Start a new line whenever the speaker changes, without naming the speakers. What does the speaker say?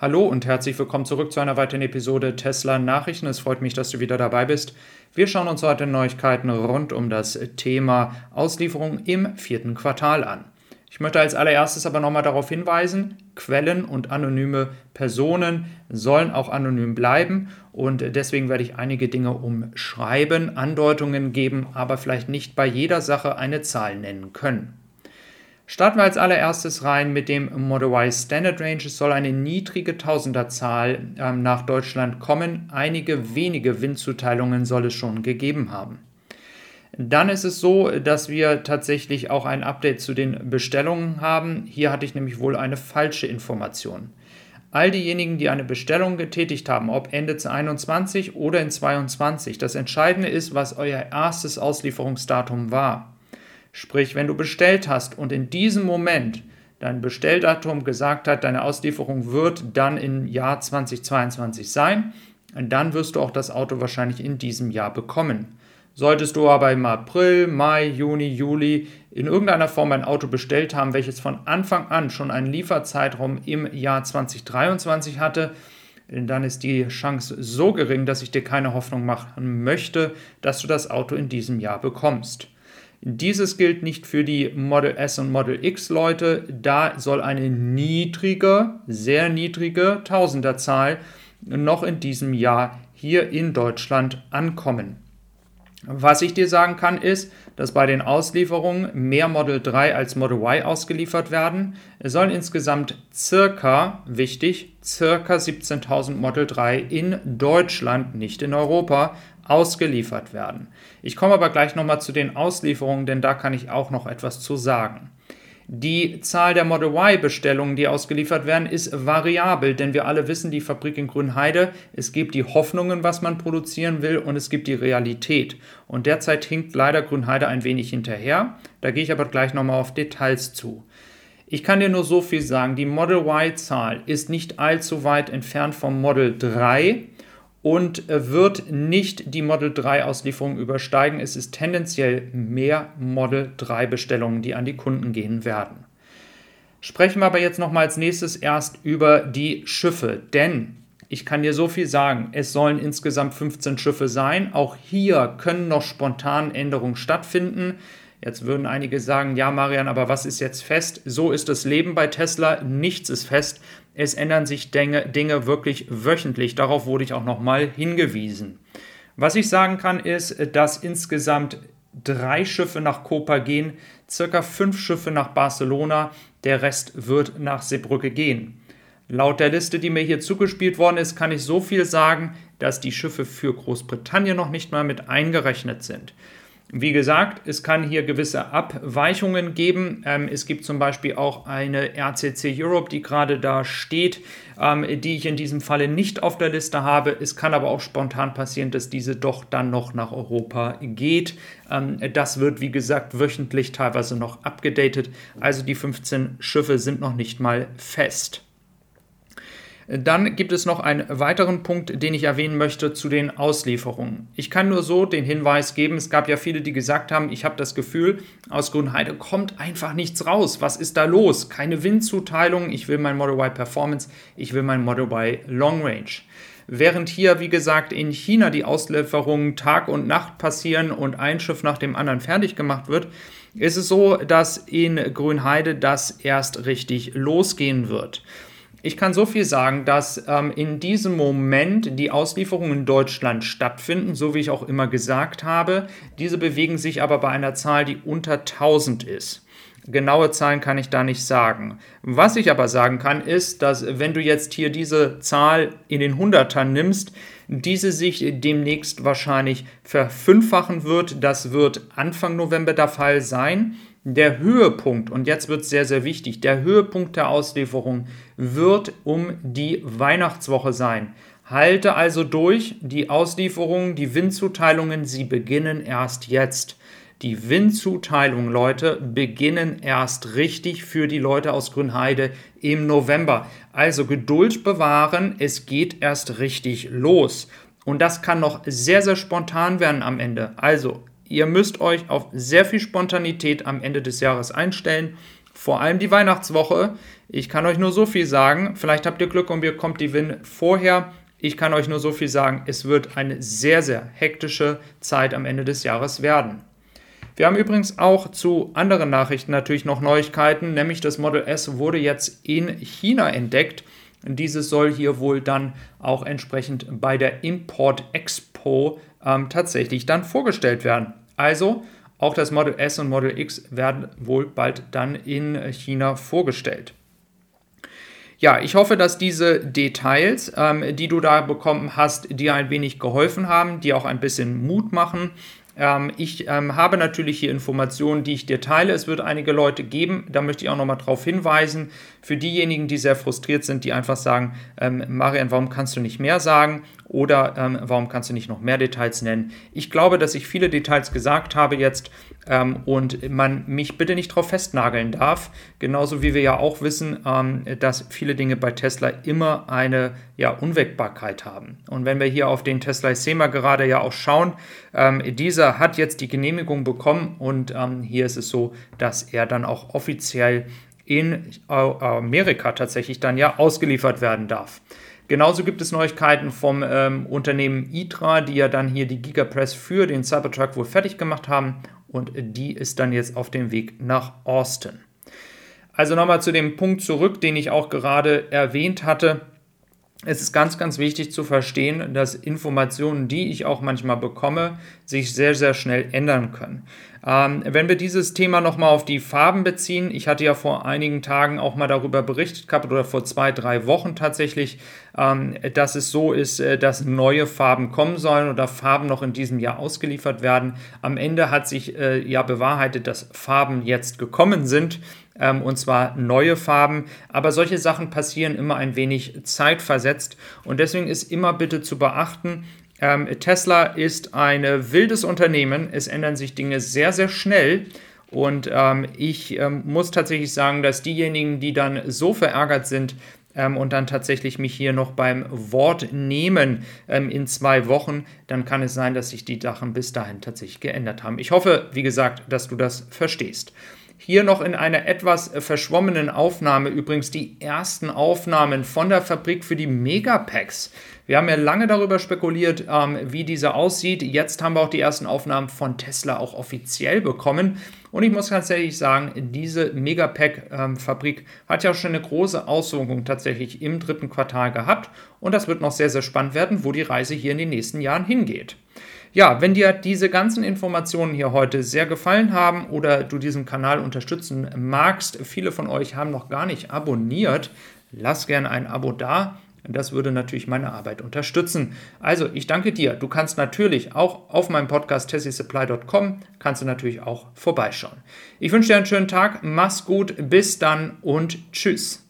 Hallo und herzlich willkommen zurück zu einer weiteren Episode Tesla Nachrichten. Es freut mich, dass du wieder dabei bist. Wir schauen uns heute Neuigkeiten rund um das Thema Auslieferung im vierten Quartal an. Ich möchte als allererstes aber nochmal darauf hinweisen, Quellen und anonyme Personen sollen auch anonym bleiben und deswegen werde ich einige Dinge umschreiben, Andeutungen geben, aber vielleicht nicht bei jeder Sache eine Zahl nennen können. Starten wir als allererstes rein mit dem Model Y Standard Range. Es soll eine niedrige Tausenderzahl ähm, nach Deutschland kommen. Einige wenige Windzuteilungen soll es schon gegeben haben. Dann ist es so, dass wir tatsächlich auch ein Update zu den Bestellungen haben. Hier hatte ich nämlich wohl eine falsche Information. All diejenigen, die eine Bestellung getätigt haben, ob Ende 2021 oder in 2022, das Entscheidende ist, was euer erstes Auslieferungsdatum war. Sprich, wenn du bestellt hast und in diesem Moment dein Bestelldatum gesagt hat, deine Auslieferung wird dann im Jahr 2022 sein, dann wirst du auch das Auto wahrscheinlich in diesem Jahr bekommen. Solltest du aber im April, Mai, Juni, Juli in irgendeiner Form ein Auto bestellt haben, welches von Anfang an schon einen Lieferzeitraum im Jahr 2023 hatte, dann ist die Chance so gering, dass ich dir keine Hoffnung machen möchte, dass du das Auto in diesem Jahr bekommst. Dieses gilt nicht für die Model S und Model X Leute. Da soll eine niedrige, sehr niedrige Tausenderzahl noch in diesem Jahr hier in Deutschland ankommen. Was ich dir sagen kann, ist, dass bei den Auslieferungen mehr Model 3 als Model Y ausgeliefert werden. Es sollen insgesamt circa, wichtig, circa 17.000 Model 3 in Deutschland, nicht in Europa, ausgeliefert werden. Ich komme aber gleich nochmal zu den Auslieferungen, denn da kann ich auch noch etwas zu sagen. Die Zahl der Model Y-Bestellungen, die ausgeliefert werden, ist variabel, denn wir alle wissen, die Fabrik in Grünheide, es gibt die Hoffnungen, was man produzieren will, und es gibt die Realität. Und derzeit hinkt leider Grünheide ein wenig hinterher. Da gehe ich aber gleich nochmal auf Details zu. Ich kann dir nur so viel sagen, die Model Y-Zahl ist nicht allzu weit entfernt vom Model 3 und wird nicht die Model 3 Auslieferung übersteigen. Es ist tendenziell mehr Model 3 Bestellungen, die an die Kunden gehen werden. Sprechen wir aber jetzt noch mal als nächstes erst über die Schiffe, denn ich kann dir so viel sagen, es sollen insgesamt 15 Schiffe sein. Auch hier können noch spontan Änderungen stattfinden. Jetzt würden einige sagen, ja Marian, aber was ist jetzt fest? So ist das Leben bei Tesla, nichts ist fest. Es ändern sich Dinge, Dinge wirklich wöchentlich. Darauf wurde ich auch nochmal hingewiesen. Was ich sagen kann, ist, dass insgesamt drei Schiffe nach Copa gehen, circa fünf Schiffe nach Barcelona, der Rest wird nach Seebrücke gehen. Laut der Liste, die mir hier zugespielt worden ist, kann ich so viel sagen, dass die Schiffe für Großbritannien noch nicht mal mit eingerechnet sind. Wie gesagt, es kann hier gewisse Abweichungen geben. Ähm, es gibt zum Beispiel auch eine RCC Europe, die gerade da steht, ähm, die ich in diesem Falle nicht auf der Liste habe. Es kann aber auch spontan passieren, dass diese doch dann noch nach Europa geht. Ähm, das wird, wie gesagt, wöchentlich teilweise noch abgedatet. Also die 15 Schiffe sind noch nicht mal fest. Dann gibt es noch einen weiteren Punkt, den ich erwähnen möchte zu den Auslieferungen. Ich kann nur so den Hinweis geben, es gab ja viele, die gesagt haben, ich habe das Gefühl, aus Grünheide kommt einfach nichts raus. Was ist da los? Keine Windzuteilung, ich will mein Model Y Performance, ich will mein Model Y Long Range. Während hier, wie gesagt, in China die Auslieferungen Tag und Nacht passieren und ein Schiff nach dem anderen fertig gemacht wird, ist es so, dass in Grünheide das erst richtig losgehen wird. Ich kann so viel sagen, dass ähm, in diesem Moment die Auslieferungen in Deutschland stattfinden, so wie ich auch immer gesagt habe. Diese bewegen sich aber bei einer Zahl, die unter 1000 ist. Genaue Zahlen kann ich da nicht sagen. Was ich aber sagen kann, ist, dass wenn du jetzt hier diese Zahl in den Hundertern nimmst, diese sich demnächst wahrscheinlich verfünffachen wird. Das wird Anfang November der Fall sein. Der Höhepunkt, und jetzt wird es sehr, sehr wichtig, der Höhepunkt der Auslieferung wird um die Weihnachtswoche sein. Halte also durch, die Auslieferungen, die Windzuteilungen, sie beginnen erst jetzt. Die Windzuteilungen, Leute, beginnen erst richtig für die Leute aus Grünheide im November. Also Geduld bewahren, es geht erst richtig los. Und das kann noch sehr, sehr spontan werden am Ende. Also Ihr müsst euch auf sehr viel Spontanität am Ende des Jahres einstellen. vor allem die Weihnachtswoche. Ich kann euch nur so viel sagen. Vielleicht habt ihr Glück und ihr kommt die Win vorher. Ich kann euch nur so viel sagen. Es wird eine sehr, sehr hektische Zeit am Ende des Jahres werden. Wir haben übrigens auch zu anderen Nachrichten natürlich noch Neuigkeiten, nämlich das Model S wurde jetzt in China entdeckt. Dieses soll hier wohl dann auch entsprechend bei der Import Expo ähm, tatsächlich dann vorgestellt werden. Also auch das Model S und Model X werden wohl bald dann in China vorgestellt. Ja, ich hoffe, dass diese Details, ähm, die du da bekommen hast, dir ein wenig geholfen haben, dir auch ein bisschen Mut machen ähm, ich ähm, habe natürlich hier Informationen, die ich dir teile. Es wird einige Leute geben, da möchte ich auch nochmal darauf hinweisen. Für diejenigen, die sehr frustriert sind, die einfach sagen, ähm, Marian, warum kannst du nicht mehr sagen? Oder ähm, warum kannst du nicht noch mehr Details nennen? Ich glaube, dass ich viele Details gesagt habe jetzt ähm, und man mich bitte nicht darauf festnageln darf. Genauso wie wir ja auch wissen, ähm, dass viele Dinge bei Tesla immer eine ja, Unwägbarkeit haben. Und wenn wir hier auf den Tesla SEMA gerade ja auch schauen, ähm, dieser hat jetzt die Genehmigung bekommen und ähm, hier ist es so, dass er dann auch offiziell in Amerika tatsächlich dann ja ausgeliefert werden darf. Genauso gibt es Neuigkeiten vom ähm, Unternehmen ITRA, die ja dann hier die Gigapress für den Cybertruck wohl fertig gemacht haben und die ist dann jetzt auf dem Weg nach Austin. Also nochmal zu dem Punkt zurück, den ich auch gerade erwähnt hatte es ist ganz, ganz wichtig zu verstehen, dass Informationen, die ich auch manchmal bekomme, sich sehr, sehr schnell ändern können. Ähm, wenn wir dieses Thema nochmal auf die Farben beziehen, ich hatte ja vor einigen Tagen auch mal darüber berichtet gehabt oder vor zwei, drei Wochen tatsächlich, ähm, dass es so ist, äh, dass neue Farben kommen sollen oder Farben noch in diesem Jahr ausgeliefert werden. Am Ende hat sich äh, ja bewahrheitet, dass Farben jetzt gekommen sind ähm, und zwar neue Farben. Aber solche Sachen passieren immer ein wenig zeitversetzt und deswegen ist immer bitte zu beachten, ähm, Tesla ist ein wildes Unternehmen. Es ändern sich Dinge sehr, sehr schnell. Und ähm, ich ähm, muss tatsächlich sagen, dass diejenigen, die dann so verärgert sind, ähm, und dann tatsächlich mich hier noch beim Wort nehmen ähm, in zwei Wochen, dann kann es sein, dass sich die Sachen bis dahin tatsächlich geändert haben. Ich hoffe, wie gesagt, dass du das verstehst. Hier noch in einer etwas äh, verschwommenen Aufnahme übrigens die ersten Aufnahmen von der Fabrik für die Megapacks. Wir haben ja lange darüber spekuliert, ähm, wie diese aussieht. Jetzt haben wir auch die ersten Aufnahmen von Tesla auch offiziell bekommen. Und ich muss ganz ehrlich sagen, diese Megapack-Fabrik ähm, hat ja schon eine große Auswirkung tatsächlich im dritten Quartal gehabt. Und das wird noch sehr, sehr spannend werden, wo die Reise hier in den nächsten Jahren hingeht. Ja, wenn dir diese ganzen Informationen hier heute sehr gefallen haben oder du diesen Kanal unterstützen magst, viele von euch haben noch gar nicht abonniert, lass gerne ein Abo da. Das würde natürlich meine Arbeit unterstützen. Also, ich danke dir. Du kannst natürlich auch auf meinem Podcast tessiesupply.com kannst du natürlich auch vorbeischauen. Ich wünsche dir einen schönen Tag, mach's gut, bis dann und tschüss.